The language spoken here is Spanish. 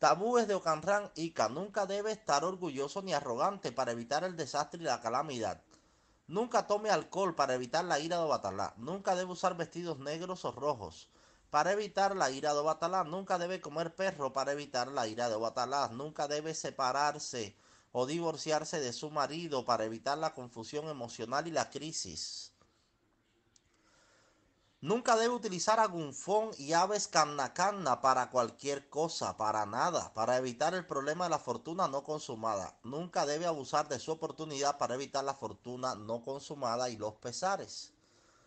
Tabúes de Ocanran Ica. Nunca debe estar orgulloso ni arrogante para evitar el desastre y la calamidad. Nunca tome alcohol para evitar la ira de Batalá. Nunca debe usar vestidos negros o rojos para evitar la ira de Batalá. Nunca debe comer perro para evitar la ira de Batalá. Nunca debe separarse o divorciarse de su marido para evitar la confusión emocional y la crisis. Nunca debe utilizar agunfón y aves canna para cualquier cosa, para nada, para evitar el problema de la fortuna no consumada. Nunca debe abusar de su oportunidad para evitar la fortuna no consumada y los pesares.